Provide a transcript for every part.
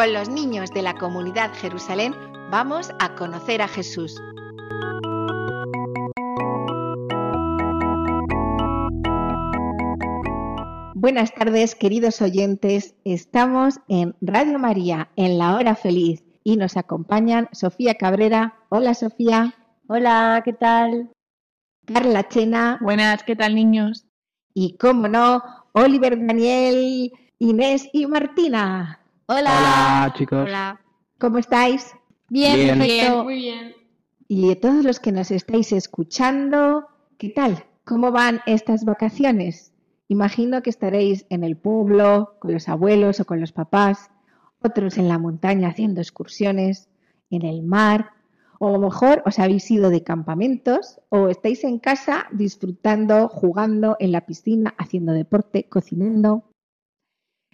Con los niños de la comunidad Jerusalén, vamos a conocer a Jesús. Buenas tardes, queridos oyentes. Estamos en Radio María, en la hora feliz, y nos acompañan Sofía Cabrera. Hola, Sofía. Hola, ¿qué tal? Carla Chena. Buenas, ¿qué tal niños? Y, cómo no, Oliver Daniel, Inés y Martina. Hola, chicos. Hola. ¿Cómo estáis? Bien, Bien. perfecto. Muy bien. Y a todos los que nos estáis escuchando, ¿qué tal? ¿Cómo van estas vacaciones? Imagino que estaréis en el pueblo, con los abuelos o con los papás, otros en la montaña haciendo excursiones, en el mar, o a lo mejor os habéis ido de campamentos o estáis en casa disfrutando, jugando en la piscina, haciendo deporte, cocinando.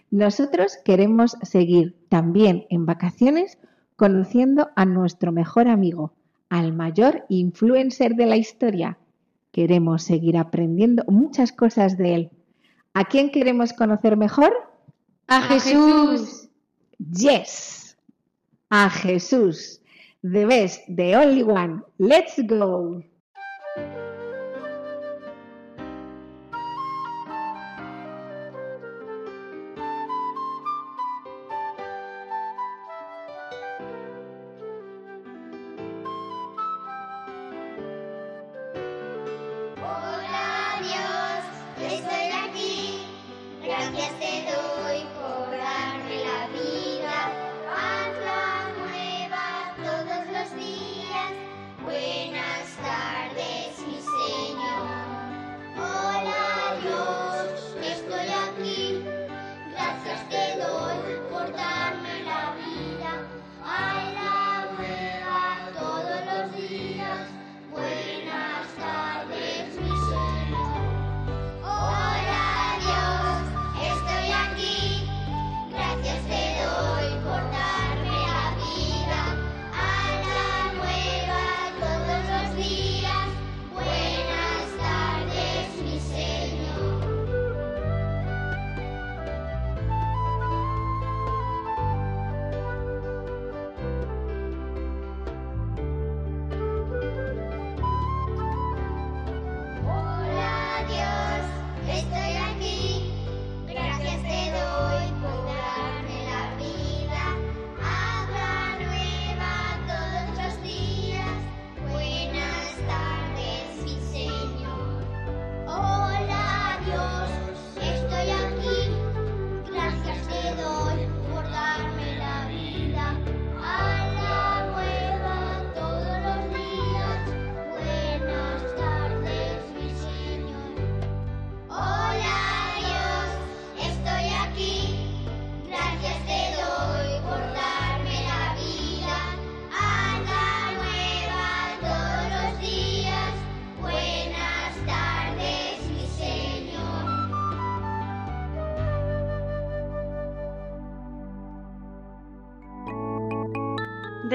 Nosotros queremos seguir también en vacaciones conociendo a nuestro mejor amigo, al mayor influencer de la historia. Queremos seguir aprendiendo muchas cosas de él. ¿A quién queremos conocer mejor? A Jesús. Yes, a Jesús. The best, the only one. Let's go.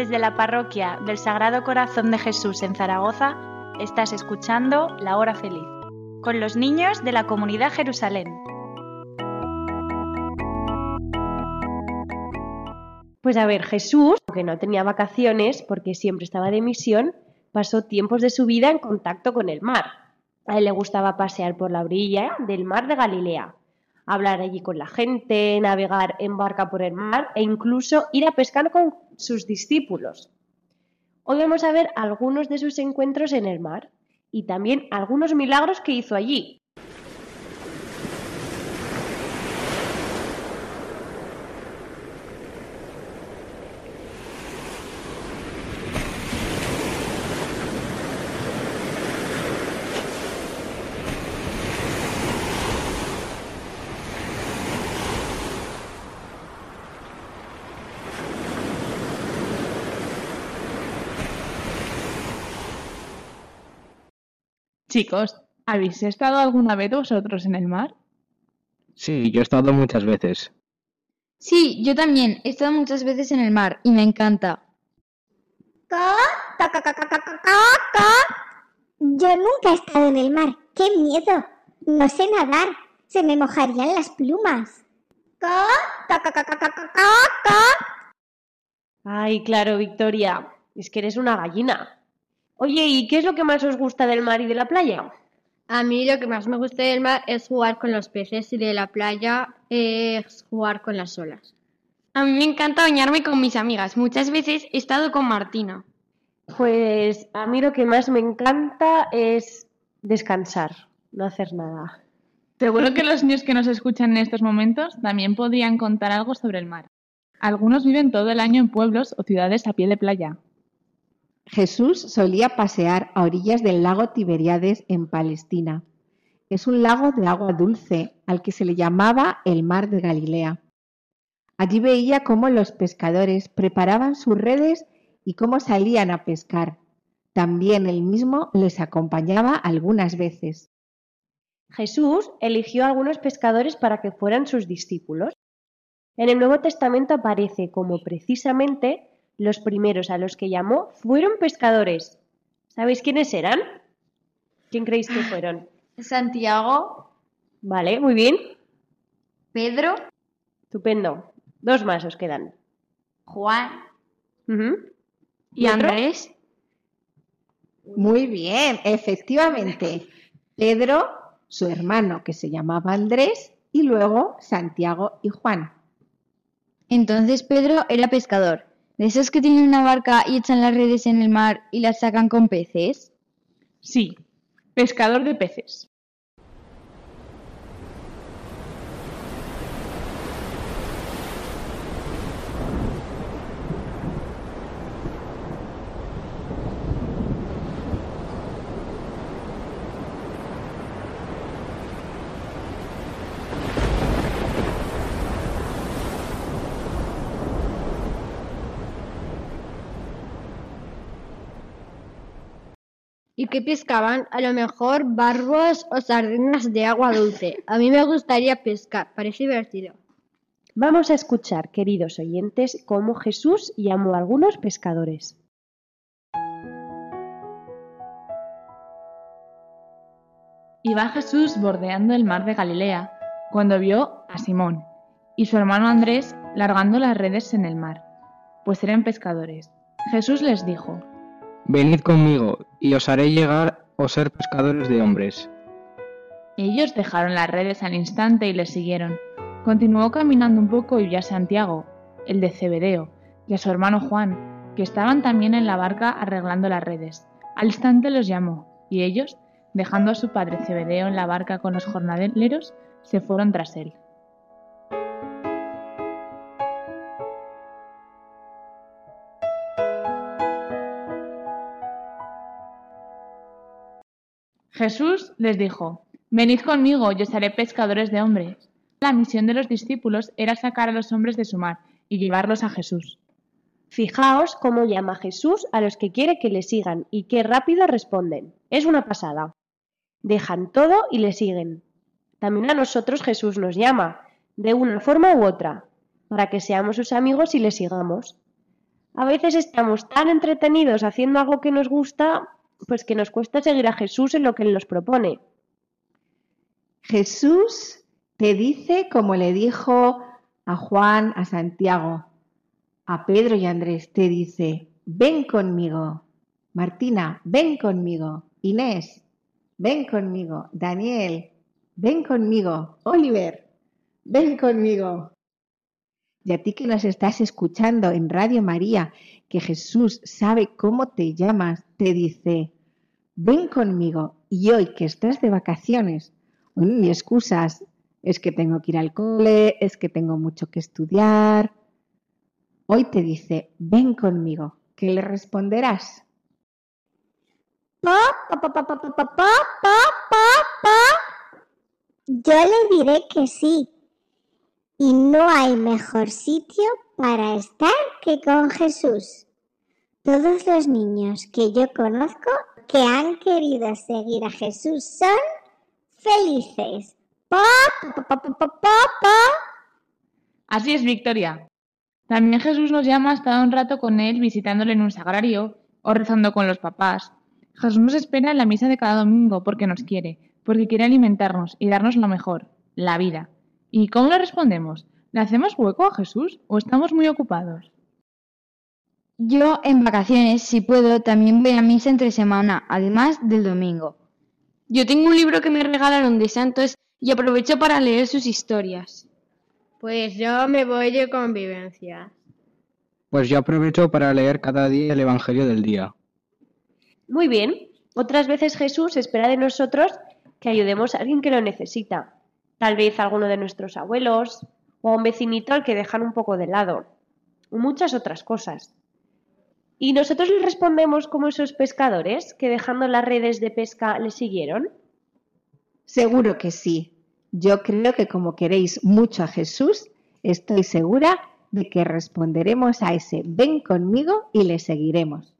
Desde la parroquia del Sagrado Corazón de Jesús en Zaragoza, estás escuchando La Hora Feliz, con los niños de la comunidad Jerusalén. Pues a ver, Jesús, aunque no tenía vacaciones porque siempre estaba de misión, pasó tiempos de su vida en contacto con el mar. A él le gustaba pasear por la orilla del mar de Galilea, hablar allí con la gente, navegar en barca por el mar e incluso ir a pescar con sus discípulos. Hoy vamos a ver algunos de sus encuentros en el mar y también algunos milagros que hizo allí. Chicos, ¿habéis estado alguna vez vosotros en el mar? Sí, yo he estado muchas veces. Sí, yo también. He estado muchas veces en el mar y me encanta. Yo nunca he estado en el mar. ¡Qué miedo! No sé nadar. Se me mojarían las plumas. Ay, claro, Victoria. Es que eres una gallina. Oye, ¿y qué es lo que más os gusta del mar y de la playa? A mí lo que más me gusta del mar es jugar con los peces y de la playa es jugar con las olas. A mí me encanta bañarme con mis amigas. Muchas veces he estado con Martina. Pues a mí lo que más me encanta es descansar, no hacer nada. Seguro que los niños que nos escuchan en estos momentos también podrían contar algo sobre el mar. Algunos viven todo el año en pueblos o ciudades a pie de playa. Jesús solía pasear a orillas del lago Tiberíades en Palestina. Es un lago de agua dulce al que se le llamaba el mar de Galilea. Allí veía cómo los pescadores preparaban sus redes y cómo salían a pescar. También él mismo les acompañaba algunas veces. Jesús eligió a algunos pescadores para que fueran sus discípulos. En el Nuevo Testamento aparece como precisamente los primeros a los que llamó fueron pescadores. ¿Sabéis quiénes eran? ¿Quién creéis que fueron? Santiago, Vale, muy bien. Pedro, Estupendo. Dos más os quedan. Juan. ¿Y? Andrés? Muy bien, efectivamente. Pedro, su hermano que se llamaba Andrés, y luego Santiago y Juan. Entonces Pedro era pescador. ¿De esos que tienen una barca y echan las redes en el mar y las sacan con peces? Sí, pescador de peces. ¿Y qué pescaban? A lo mejor barbos o sardinas de agua dulce. A mí me gustaría pescar, parece divertido. Vamos a escuchar, queridos oyentes, cómo Jesús llamó a algunos pescadores. Iba Jesús bordeando el mar de Galilea cuando vio a Simón y su hermano Andrés largando las redes en el mar, pues eran pescadores. Jesús les dijo, Venid conmigo, y os haré llegar o ser pescadores de hombres. Ellos dejaron las redes al instante y le siguieron. Continuó caminando un poco y vio a Santiago, el de Cebedeo, y a su hermano Juan, que estaban también en la barca arreglando las redes. Al instante los llamó, y ellos, dejando a su padre Cebedeo en la barca con los jornaleros, se fueron tras él. Jesús les dijo, Venid conmigo, yo os haré pescadores de hombres. La misión de los discípulos era sacar a los hombres de su mar y llevarlos a Jesús. Fijaos cómo llama Jesús a los que quiere que le sigan y qué rápido responden. Es una pasada. Dejan todo y le siguen. También a nosotros Jesús nos llama, de una forma u otra, para que seamos sus amigos y le sigamos. A veces estamos tan entretenidos haciendo algo que nos gusta, pues que nos cuesta seguir a Jesús en lo que Él nos propone. Jesús te dice como le dijo a Juan, a Santiago, a Pedro y a Andrés, te dice, ven conmigo. Martina, ven conmigo. Inés, ven conmigo. Daniel, ven conmigo. Oliver, ven conmigo. Y a ti que nos estás escuchando en Radio María, que Jesús sabe cómo te llamas, te dice, ven conmigo y hoy que estás de vacaciones, ni excusas, es que tengo que ir al cole, es que tengo mucho que estudiar. Hoy te dice, ven conmigo, ¿qué le responderás? Pa, pa, Yo le diré que sí. Y no hay mejor sitio para estar que con Jesús. Todos los niños que yo conozco que han querido seguir a Jesús son felices. Pa, pa, pa. Así es, Victoria. También Jesús nos llama a estar un rato con Él visitándole en un sagrario o rezando con los papás. Jesús nos espera en la misa de cada domingo porque nos quiere, porque quiere alimentarnos y darnos lo mejor, la vida. ¿Y cómo le respondemos? ¿Le hacemos hueco a Jesús o estamos muy ocupados? Yo en vacaciones, si puedo, también voy a misa entre semana, además del domingo. Yo tengo un libro que me regalaron de santos y aprovecho para leer sus historias. Pues yo me voy de convivencia. Pues yo aprovecho para leer cada día el Evangelio del día. Muy bien. Otras veces Jesús espera de nosotros que ayudemos a alguien que lo necesita. Tal vez a alguno de nuestros abuelos o a un vecinito al que dejan un poco de lado. O muchas otras cosas. ¿Y nosotros le respondemos como esos pescadores que dejando las redes de pesca le siguieron? Seguro que sí. Yo creo que como queréis mucho a Jesús, estoy segura de que responderemos a ese ven conmigo y le seguiremos.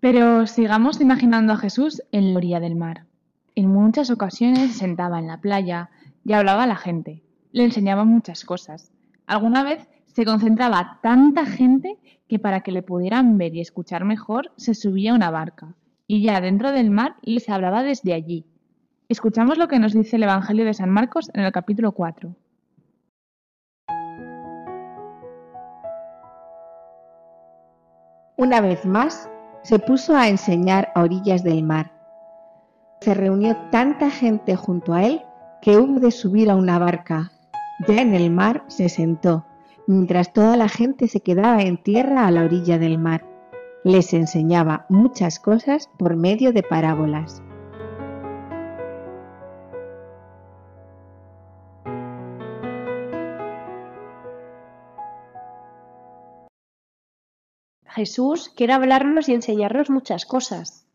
Pero sigamos imaginando a Jesús en la orilla del mar. En muchas ocasiones se sentaba en la playa y hablaba a la gente. Le enseñaba muchas cosas. Alguna vez se concentraba tanta gente que para que le pudieran ver y escuchar mejor se subía una barca y ya dentro del mar les hablaba desde allí. Escuchamos lo que nos dice el Evangelio de San Marcos en el capítulo 4. Una vez más, se puso a enseñar a orillas del mar. Se reunió tanta gente junto a él que hubo de subir a una barca. Ya en el mar se sentó, mientras toda la gente se quedaba en tierra a la orilla del mar. Les enseñaba muchas cosas por medio de parábolas. Jesús quiere hablarnos y enseñarnos muchas cosas.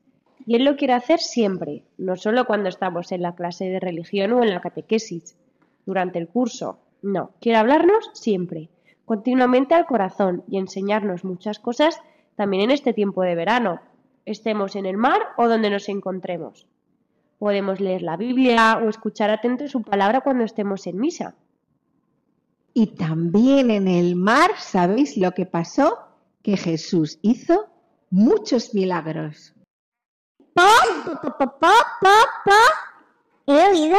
Y Él lo quiere hacer siempre, no solo cuando estamos en la clase de religión o en la catequesis, durante el curso. No, quiere hablarnos siempre, continuamente al corazón y enseñarnos muchas cosas también en este tiempo de verano, estemos en el mar o donde nos encontremos. Podemos leer la Biblia o escuchar atento su palabra cuando estemos en misa. Y también en el mar, ¿sabéis lo que pasó? Que Jesús hizo muchos milagros. Pa, pa, pa, pa, pa, pa, pa. ¿He oído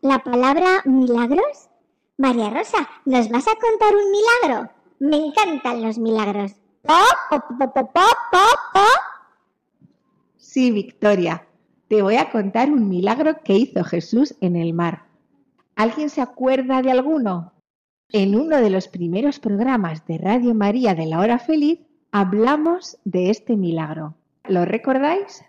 la palabra milagros? María Rosa, ¿nos vas a contar un milagro? Me encantan los milagros. Sí, Victoria, te voy a contar un milagro que hizo Jesús en el mar. ¿Alguien se acuerda de alguno? En uno de los primeros programas de Radio María de la Hora Feliz hablamos de este milagro. ¿Lo recordáis?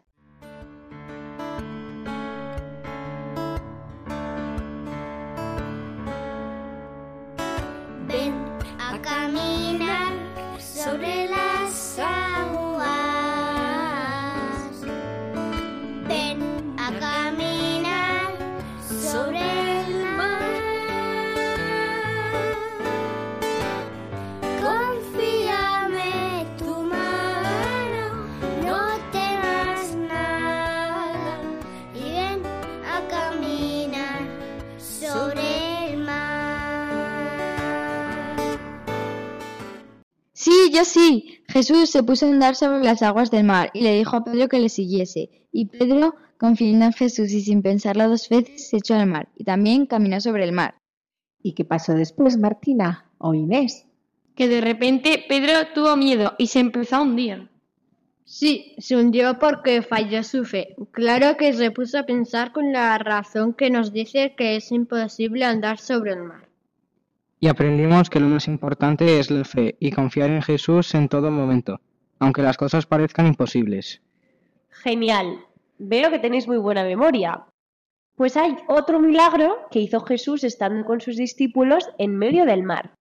Sí, yo sí. Jesús se puso a andar sobre las aguas del mar y le dijo a Pedro que le siguiese. Y Pedro, confiando en Jesús y sin pensarlo dos veces, se echó al mar y también caminó sobre el mar. ¿Y qué pasó después, Martina o Inés? Que de repente Pedro tuvo miedo y se empezó a hundir. Sí, se hundió porque falló su fe. Claro que se puso a pensar con la razón que nos dice que es imposible andar sobre el mar. Y aprendimos que lo más importante es la fe y confiar en Jesús en todo momento. aunque las cosas parezcan imposibles. Genial. Veo que tenéis muy buena memoria. Pues hay otro milagro que hizo Jesús estando con sus discípulos en medio del mar.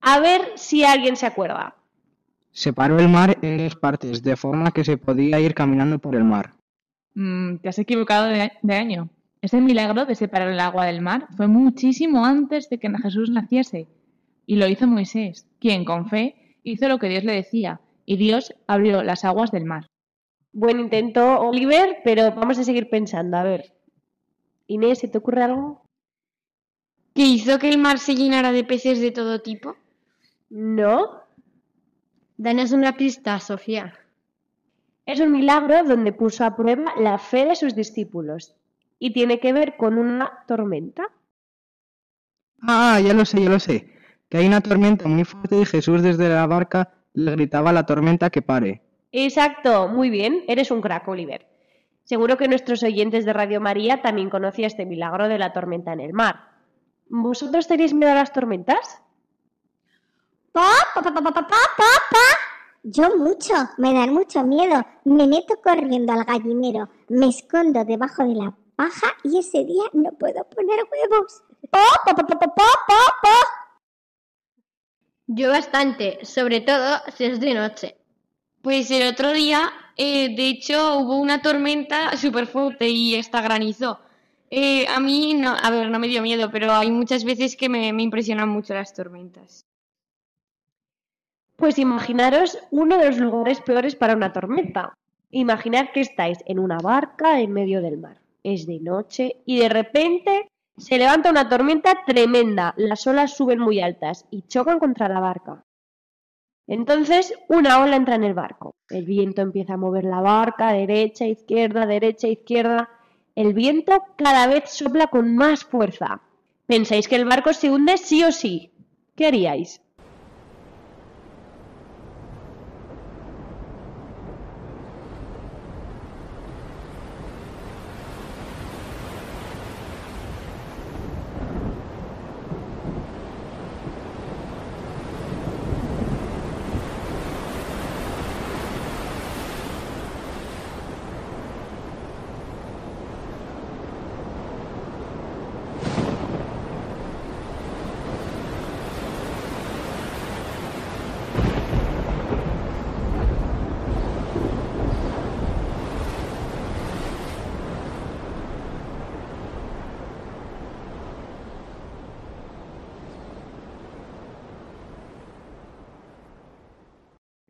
A ver si alguien se acuerda. Separó el mar en dos partes, de forma que se podía ir caminando por el mar. Mm, te has equivocado de, de año. Ese milagro de separar el agua del mar fue muchísimo antes de que Jesús naciese. Y lo hizo Moisés, quien con fe hizo lo que Dios le decía, y Dios abrió las aguas del mar. Buen intento, Oliver, pero vamos a seguir pensando. A ver. Inés, ¿se te ocurre algo? ¿Que hizo que el mar se llenara de peces de todo tipo? No. Danos una pista, Sofía. Es un milagro donde puso a prueba la fe de sus discípulos y tiene que ver con una tormenta. Ah, ya lo sé, ya lo sé. Que hay una tormenta muy fuerte y Jesús desde la barca le gritaba a la tormenta que pare. Exacto, muy bien, eres un crack, Oliver. Seguro que nuestros oyentes de Radio María también conocían este milagro de la tormenta en el mar. ¿Vosotros tenéis miedo a las tormentas? Pa, pa, pa, pa, pa, pa, pa, pa. Yo mucho, me dan mucho miedo. Me meto corriendo al gallinero, me escondo debajo de la paja y ese día no puedo poner huevos. Pa, pa, pa, pa, pa. Yo bastante, sobre todo si es de noche. Pues el otro día, eh, de hecho, hubo una tormenta súper fuerte y hasta granizó. Eh, a mí, no, a ver, no me dio miedo, pero hay muchas veces que me, me impresionan mucho las tormentas. Pues imaginaros uno de los lugares peores para una tormenta. Imaginad que estáis en una barca en medio del mar. Es de noche y de repente se levanta una tormenta tremenda. Las olas suben muy altas y chocan contra la barca. Entonces una ola entra en el barco. El viento empieza a mover la barca, derecha, izquierda, derecha, izquierda. El viento cada vez sopla con más fuerza. ¿Pensáis que el barco se hunde sí o sí? ¿Qué haríais?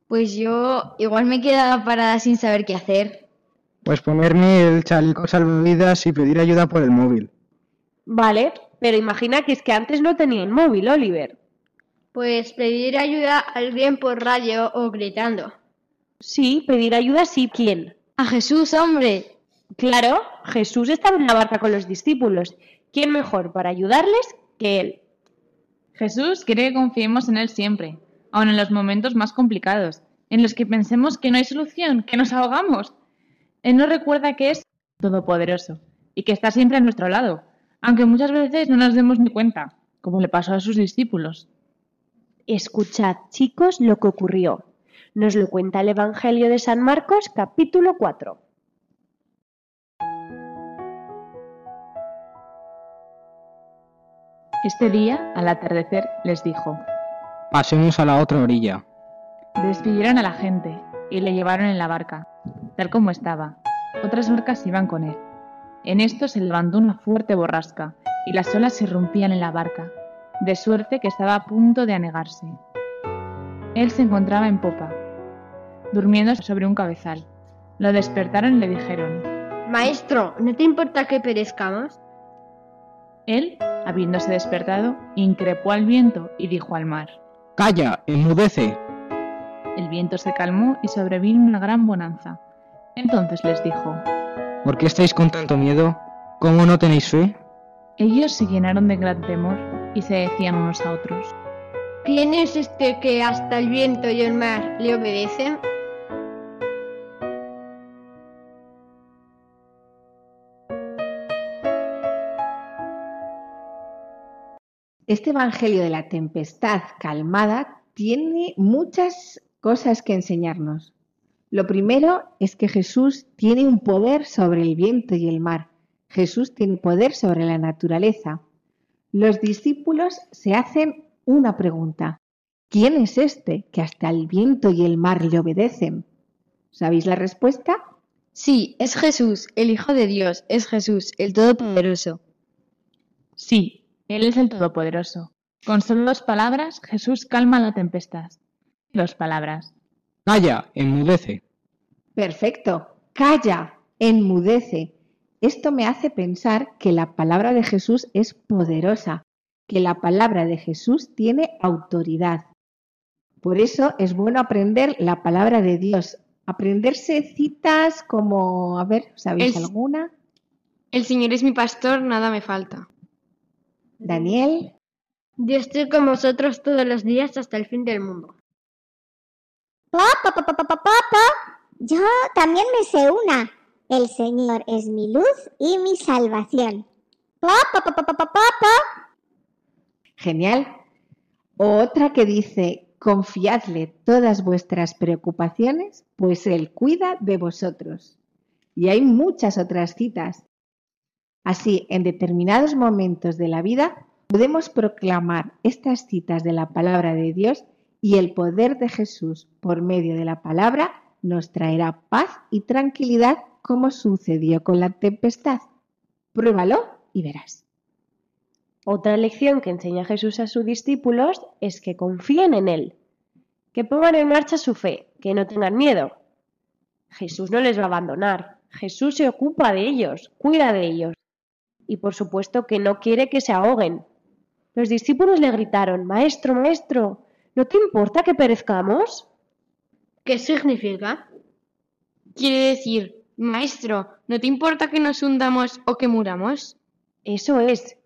Pues yo igual me quedaba parada sin saber qué hacer. Pues ponerme el chaleco salvavidas y pedir ayuda por el móvil. Vale, pero imagina que es que antes no tenía el móvil, Oliver. Pues pedir ayuda a alguien por radio o gritando. Sí, pedir ayuda sí. ¿Quién? A Jesús, hombre. Claro, Jesús estaba en la barca con los discípulos. ¿Quién mejor para ayudarles que él? Jesús quiere que confiemos en Él siempre, aun en los momentos más complicados, en los que pensemos que no hay solución, que nos ahogamos. Él nos recuerda que es todopoderoso y que está siempre a nuestro lado, aunque muchas veces no nos demos ni cuenta, como le pasó a sus discípulos. Escuchad, chicos, lo que ocurrió. Nos lo cuenta el Evangelio de San Marcos, capítulo 4. Este día, al atardecer, les dijo, Pasemos a la otra orilla. Despidieron a la gente y le llevaron en la barca, tal como estaba. Otras barcas iban con él. En esto se levantó una fuerte borrasca y las olas se rompían en la barca, de suerte que estaba a punto de anegarse. Él se encontraba en popa, durmiendo sobre un cabezal. Lo despertaron y le dijeron, Maestro, ¿no te importa que perezcamos? Él, habiéndose despertado, increpó al viento y dijo al mar, ¡Calla! ¡Enmudece! El viento se calmó y sobrevino una gran bonanza. Entonces les dijo, ¿Por qué estáis con tanto miedo? ¿Cómo no tenéis fe? ellos se llenaron de gran temor y se decían unos a otros, ¿Quién es este que hasta el viento y el mar le obedecen? Este Evangelio de la tempestad calmada tiene muchas cosas que enseñarnos. Lo primero es que Jesús tiene un poder sobre el viento y el mar. Jesús tiene poder sobre la naturaleza. Los discípulos se hacen una pregunta. ¿Quién es este que hasta el viento y el mar le obedecen? ¿Sabéis la respuesta? Sí, es Jesús, el Hijo de Dios, es Jesús, el Todopoderoso. Sí, Él es el Todopoderoso. Con solo dos palabras, Jesús calma la tempestad. Dos palabras. Calla, enmudece. Perfecto. Calla, enmudece. Esto me hace pensar que la palabra de Jesús es poderosa, que la palabra de Jesús tiene autoridad. Por eso es bueno aprender la palabra de Dios, aprenderse citas como, a ver, ¿sabéis El- alguna? El Señor es mi pastor, nada me falta. Daniel, Yo estoy con vosotros todos los días hasta el fin del mundo. Pa, pa, pa, pa, pa, pa, pa, pa. Yo también me sé una. El Señor es mi luz y mi salvación. Pa, pa, pa, pa, pa, pa, pa, pa. genial. Otra que dice, confiadle todas vuestras preocupaciones, pues Él cuida de vosotros. Y hay muchas otras citas. Así, en determinados momentos de la vida, podemos proclamar estas citas de la palabra de Dios y el poder de Jesús por medio de la palabra nos traerá paz y tranquilidad como sucedió con la tempestad. Pruébalo y verás. Otra lección que enseña Jesús a sus discípulos es que confíen en Él, que pongan en marcha su fe, que no tengan miedo. Jesús no les va a abandonar, Jesús se ocupa de ellos, cuida de ellos. Y por supuesto que no quiere que se ahoguen. Los discípulos le gritaron, Maestro, Maestro, ¿no te importa que perezcamos? ¿Qué significa? Quiere decir, maestro, ¿no te importa que nos hundamos o que muramos? Eso es.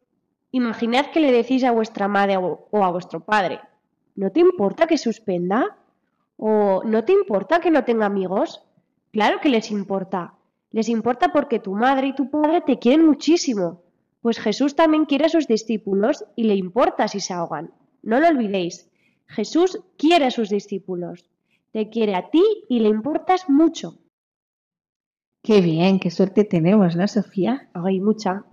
Imaginad que le decís a vuestra madre o a vuestro padre, ¿no te importa que suspenda? ¿O no te importa que no tenga amigos? Claro que les importa. Les importa porque tu madre y tu padre te quieren muchísimo. Pues Jesús también quiere a sus discípulos y le importa si se ahogan. No lo olvidéis. Jesús quiere a sus discípulos. Te quiere a ti y le importas mucho. Qué bien, qué suerte tenemos, ¿no, Sofía? Ay, mucha.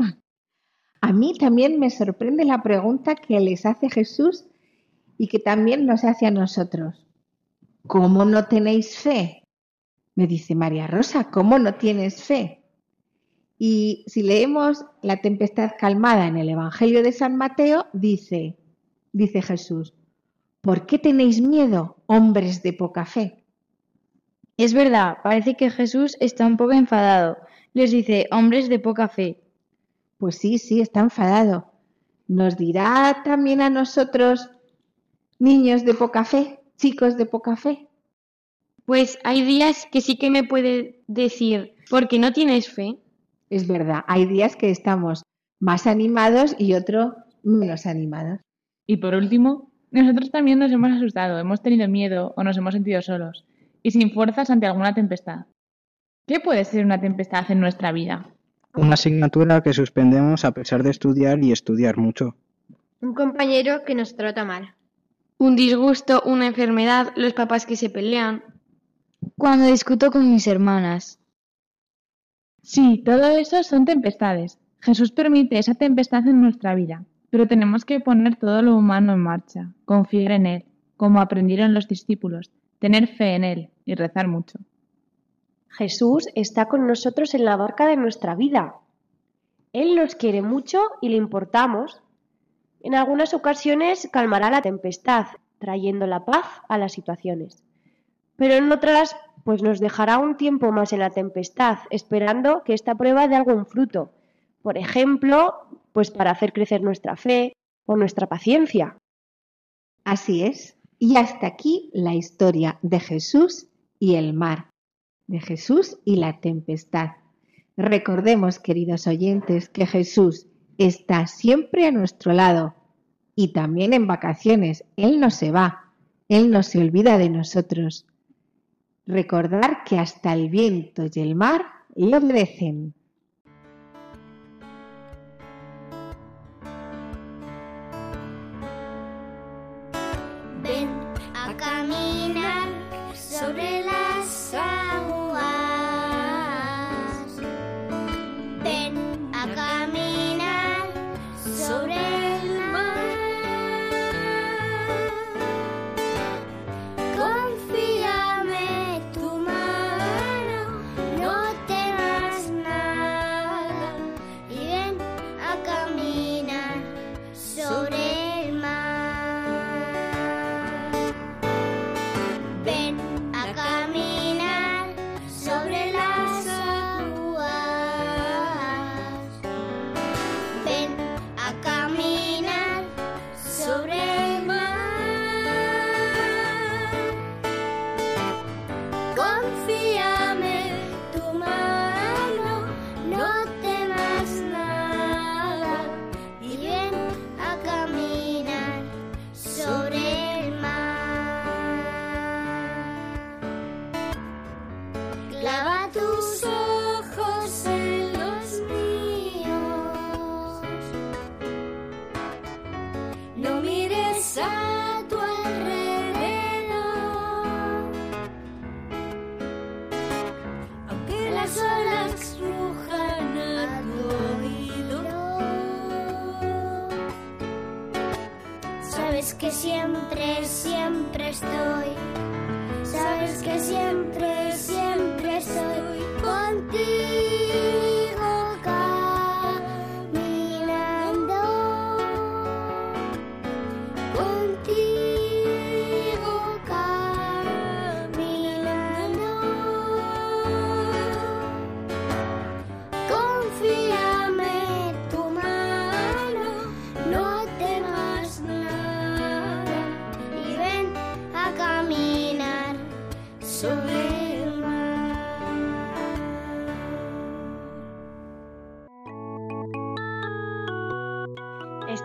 A mí también me sorprende la pregunta que les hace Jesús y que también nos hace a nosotros. ¿Cómo no tenéis fe? Me dice María Rosa, ¿cómo no tienes fe? Y si leemos la tempestad calmada en el Evangelio de San Mateo, dice, dice Jesús, ¿por qué tenéis miedo, hombres de poca fe? Es verdad, parece que Jesús está un poco enfadado. Les dice, hombres de poca fe. Pues sí, sí, está enfadado. ¿Nos dirá también a nosotros, niños de poca fe, chicos de poca fe? Pues hay días que sí que me puede decir, porque no tienes fe. Es verdad, hay días que estamos más animados y otros menos animados. Y por último, nosotros también nos hemos asustado, hemos tenido miedo o nos hemos sentido solos y sin fuerzas ante alguna tempestad. ¿Qué puede ser una tempestad en nuestra vida? Una asignatura que suspendemos a pesar de estudiar y estudiar mucho. Un compañero que nos trata mal. Un disgusto, una enfermedad, los papás que se pelean. Cuando discuto con mis hermanas. Sí, todo eso son tempestades. Jesús permite esa tempestad en nuestra vida, pero tenemos que poner todo lo humano en marcha, confiar en Él, como aprendieron los discípulos, tener fe en Él y rezar mucho. Jesús está con nosotros en la barca de nuestra vida. Él nos quiere mucho y le importamos. En algunas ocasiones calmará la tempestad, trayendo la paz a las situaciones. Pero en otras, pues nos dejará un tiempo más en la tempestad, esperando que esta prueba dé algún fruto. Por ejemplo, pues para hacer crecer nuestra fe o nuestra paciencia. Así es. Y hasta aquí la historia de Jesús y el mar, de Jesús y la tempestad. Recordemos, queridos oyentes, que Jesús está siempre a nuestro lado y también en vacaciones. Él no se va, Él no se olvida de nosotros. Recordar que hasta el viento y el mar le obedecen.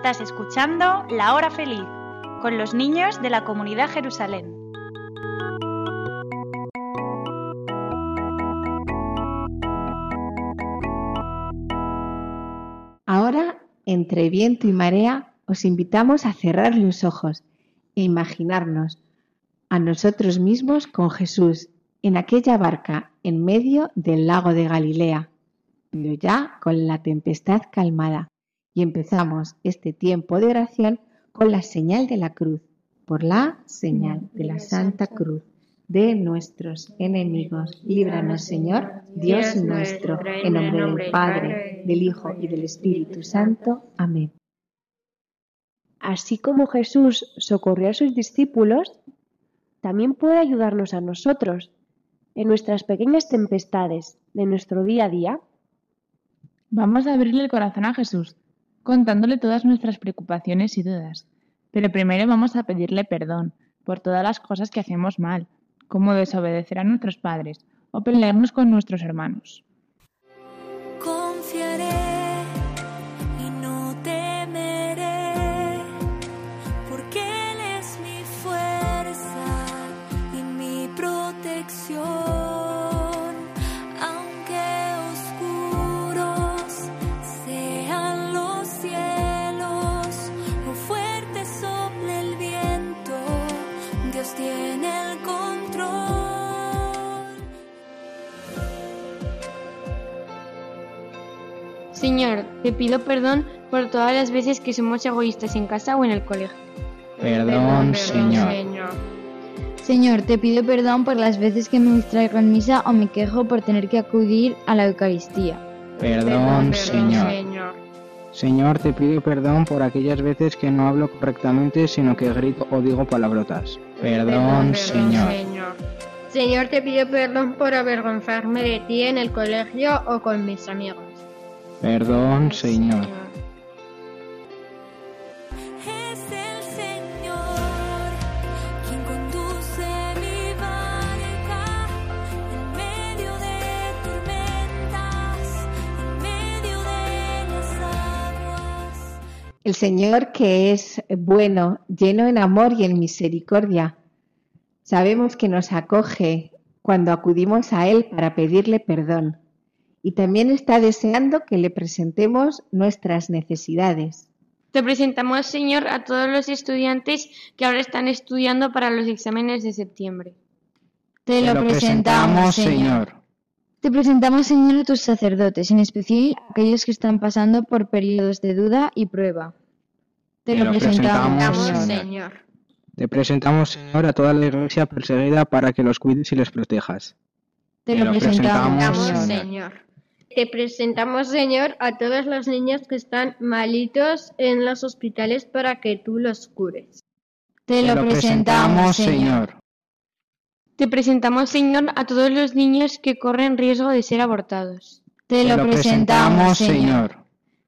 Estás escuchando La Hora Feliz con los niños de la comunidad Jerusalén. Ahora, entre viento y marea, os invitamos a cerrar los ojos e imaginarnos a nosotros mismos con Jesús en aquella barca en medio del lago de Galilea, pero ya con la tempestad calmada. Y empezamos este tiempo de oración con la señal de la cruz, por la señal de la Santa Cruz de nuestros enemigos. Líbranos, Señor, Dios nuestro, en nombre del Padre, del Hijo y del Espíritu Santo. Amén. Así como Jesús socorrió a sus discípulos, también puede ayudarnos a nosotros en nuestras pequeñas tempestades de nuestro día a día. Vamos a abrirle el corazón a Jesús, contándole todas nuestras preocupaciones y dudas. Pero primero vamos a pedirle perdón por todas las cosas que hacemos mal, como desobedecer a nuestros padres o pelearnos con nuestros hermanos. Señor, te pido perdón por todas las veces que somos egoístas en casa o en el colegio. Perdón, Señor. Señor, te pido perdón por las veces que me distraigo en misa o me quejo por tener que acudir a la Eucaristía. Perdón, Señor. Señor, te pido perdón por aquellas veces que no hablo correctamente, sino que grito o digo palabrotas. Perdón, Señor. Señor, te pido perdón por avergonzarme de ti en el colegio o con mis amigos. Perdón, Señor. Es el Señor quien conduce mi barca en medio de tormentas, en medio de las aguas. El Señor que es bueno, lleno en amor y en misericordia. Sabemos que nos acoge cuando acudimos a Él para pedirle perdón. Y también está deseando que le presentemos nuestras necesidades. Te presentamos, Señor, a todos los estudiantes que ahora están estudiando para los exámenes de septiembre. Te lo presentamos, Señor. Te presentamos, Señor, a tus sacerdotes, en especial a aquellos que están pasando por periodos de duda y prueba. Te, lo, presentamos, Señor. Te presentamos, Señor, a toda la iglesia perseguida para que los cuides y les protejas. Te, lo, presentamos, Señor. Te presentamos, Señor, a todos los niños que están malitos en los hospitales para que tú los cures. Te lo presentamos, Señor. Te presentamos, Señor, a todos los niños que corren riesgo de ser abortados. Te lo presentamos, Señor.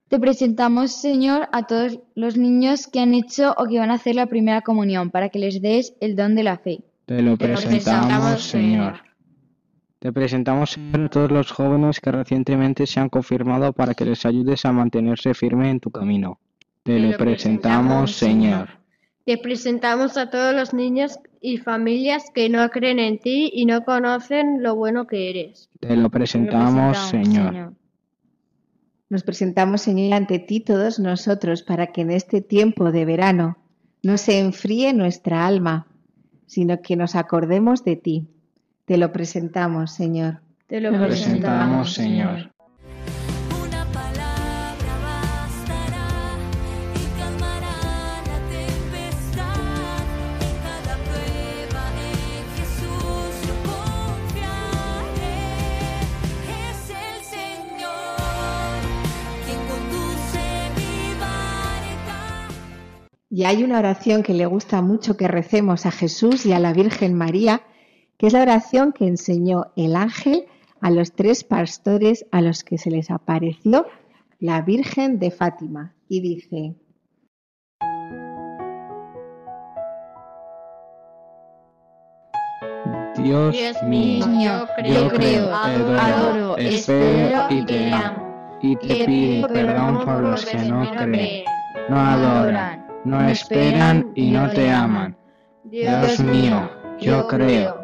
Te presentamos, Señor, a todos los niños que han hecho o que van a hacer la primera comunión, para que les des el don de la fe. Te lo presentamos, Señor. Te presentamos, Señor, a todos los jóvenes que recientemente se han confirmado para que les ayudes a mantenerse firme en tu camino. Te lo presentamos, Señor. Te presentamos a todos los niños y familias que no creen en ti y no conocen lo bueno que eres. Te lo presentamos, Señor. Nos presentamos, Señor, ante ti todos nosotros para que en este tiempo de verano no se enfríe nuestra alma, sino que nos acordemos de ti. Te lo presentamos, Señor. Te lo presentamos, Señor. Una palabra bastará y calmará la tempestad. En cada prueba en Jesús yo confiaré. Es el Señor quien conduce mi barca. Y hay una oración que le gusta mucho que recemos a Jesús y a la Virgen María, que es la oración que enseñó el ángel a los tres pastores a los que se les apareció la Virgen de Fátima. Y dice, Dios, Dios mío, mío, yo creo, adoro, adoro, espero y te amo. Y te pido perdón por los que no creen, no adoran, no esperan y no te aman. Dios mío, yo creo,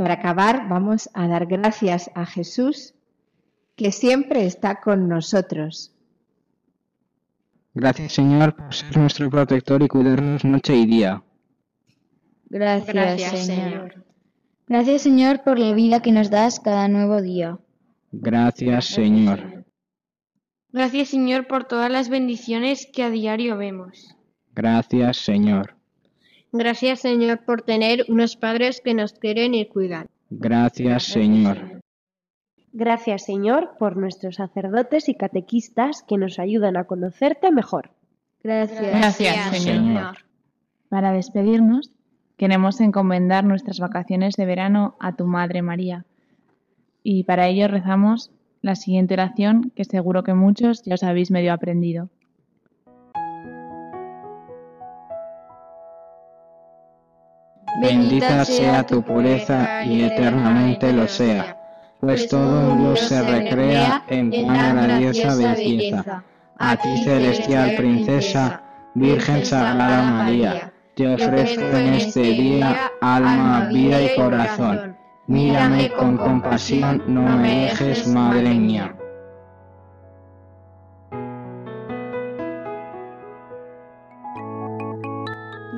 Para acabar vamos a dar gracias a Jesús, que siempre está con nosotros. Gracias Señor por ser nuestro protector y cuidarnos noche y día. Gracias, Gracias, Señor. Señor. Gracias, Señor, por la vida que nos das cada nuevo día. Gracias Señor. Gracias, Señor, por todas las bendiciones que a diario vemos. Gracias Señor. Gracias, Señor, por tener unos padres que nos quieren y cuidan. Gracias Señor. Gracias, Señor, por nuestros sacerdotes y catequistas que nos ayudan a conocerte mejor. Gracias. Gracias, Señor. Para despedirnos, queremos encomendar nuestras vacaciones de verano a tu Madre María. Y para ello rezamos la siguiente oración que seguro que muchos ya os habéis medio aprendido. Bendita sea tu pureza y eternamente lo sea, pues todo en Dios se recrea en tan grandiosa belleza. A ti, celestial princesa, Virgen Sagrada María, te ofrezco en este día alma, vida y corazón. Mírame con compasión, no me dejes, Madre mía.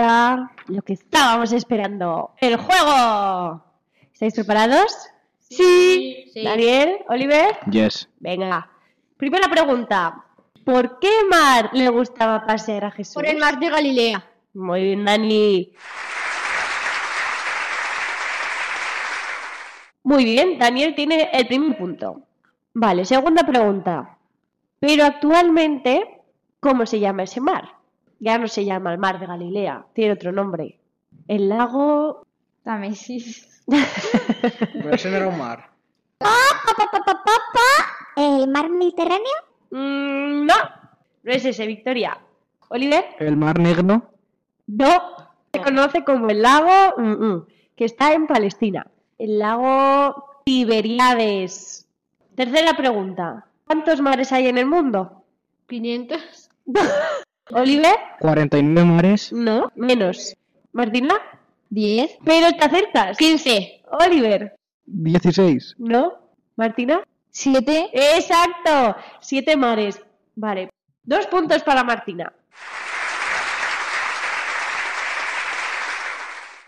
Ahora lo que estábamos esperando, el juego. ¿Estáis preparados? Sí. Daniel, Oliver, Yes. venga. Primera pregunta. ¿Por qué mar le gustaba pasear a Jesús? Por el mar de Galilea. Muy bien, Dani. Muy bien, Daniel tiene el primer punto. Vale, segunda pregunta. Pero actualmente, ¿cómo se llama ese mar? Ya no se llama el mar de Galilea, tiene otro nombre. El lago... Támesis. Pero ese no era un mar. Pa, pa, pa. ¿El mar Mediterráneo? Mm, no, no es ese, Victoria. Oliver, El mar negro. no. Se conoce como el lago mm, mm, que está en Palestina. El lago Tiberíades. Tercera pregunta. ¿Cuántos mares hay en el mundo? 500. Oliver, 49 mares. no, menos. Martina, 10. pero te acercas. 15. Oliver, 16. no. Martina, 7. exacto. Siete mares. Vale. Dos puntos para Martina.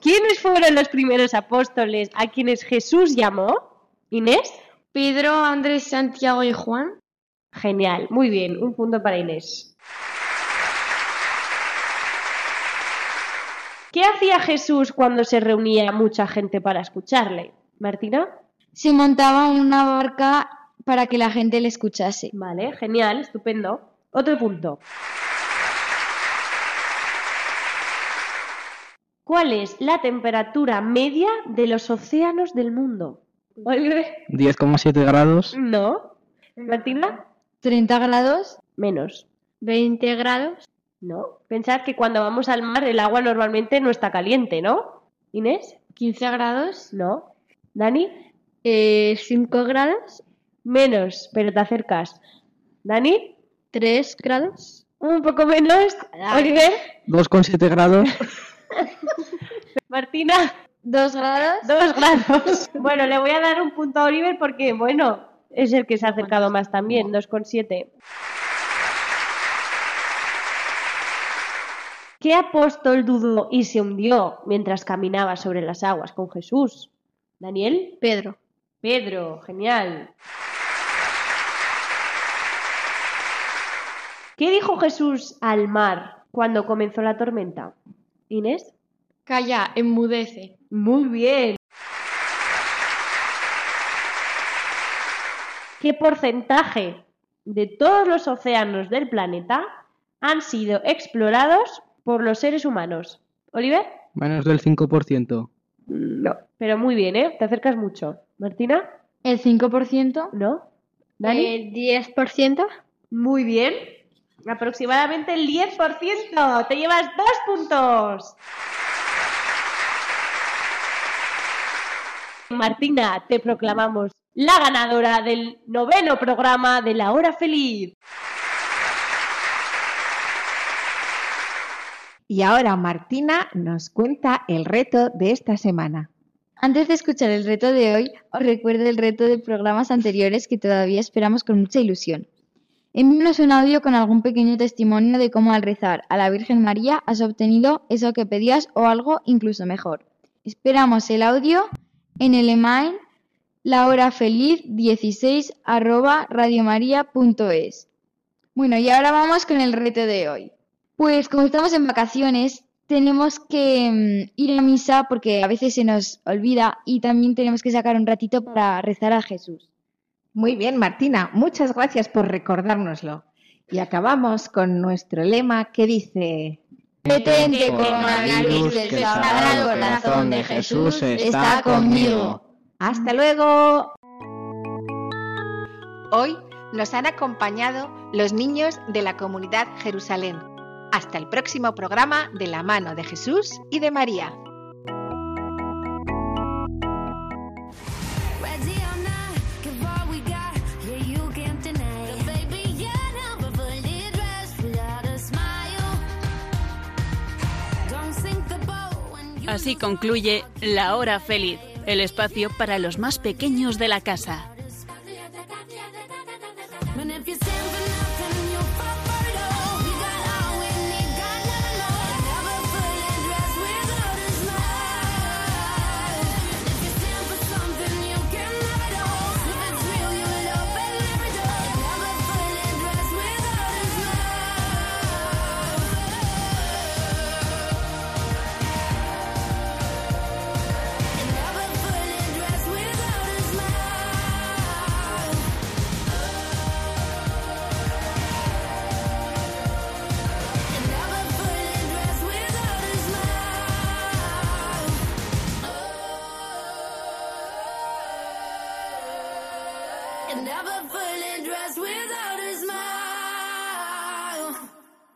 ¿Quiénes fueron los primeros apóstoles a quienes Jesús llamó? Inés. Pedro, Andrés, Santiago y Juan. Genial, muy bien, un punto para Inés. ¿Qué hacía Jesús cuando se reunía mucha gente para escucharle? Martina. Se montaba en una barca para que la gente le escuchase. Vale, genial, estupendo. Otro punto. ¿Cuál es la temperatura media de los océanos del mundo? Oliver. 10,7 grados. No. Martina. 30 grados. Menos. 20 grados. No. Pensad que cuando vamos al mar el agua normalmente no está caliente, ¿no? Inés. 15 grados. No. Dani. Eh, 5 grados. Menos, pero te acercas. Dani. 3 grados. Un poco menos. Oliver. 2,7 grados. Martina. 2 grados. Dos grados. Bueno, le voy a dar un punto a Oliver porque, bueno, es el que se ha acercado más también, 2,7. ¿Qué apóstol dudó y se hundió mientras caminaba sobre las aguas con Jesús? ¿Daniel? Pedro. Pedro, genial. ¿Qué dijo Jesús al mar cuando comenzó la tormenta? Inés. Calla, enmudece. Muy bien. ¿Qué porcentaje de todos los océanos del planeta han sido explorados por los seres humanos? ¿Oliver? Menos del 5%. No. Pero muy bien, ¿eh? Te acercas mucho. ¿Martina? El 5%. ¿No? ¿Dani? El 10%. Muy bien. Aproximadamente el 10%. Te llevas dos puntos. Martina, te proclamamos la ganadora del noveno programa de La Hora Feliz. Y ahora Martina nos cuenta el reto de esta semana. Antes de escuchar el reto de hoy, os recuerdo el reto de programas anteriores que todavía esperamos con mucha ilusión. Envíanos un audio con algún pequeño testimonio de cómo al rezar a la Virgen María has obtenido eso que pedías o algo incluso mejor. Esperamos el audio en el email lahorafeliz16 arroba radiomaria.es. Bueno, y ahora vamos con el reto de hoy. Pues como estamos en vacaciones, tenemos que mm, ir a misa porque a veces se nos olvida y también tenemos que sacar un ratito para rezar a Jesús. Muy bien, Martina, muchas gracias por recordárnoslo. Y acabamos con nuestro lema que dice... Detente, coronavirus, del Sagrado Corazón de Jesús está conmigo. Hasta luego. Hoy nos han acompañado los niños de la comunidad Jerusalén. Hasta el próximo programa de la mano de Jesús y de María. Así concluye La Hora Feliz, el espacio para los más pequeños de la casa.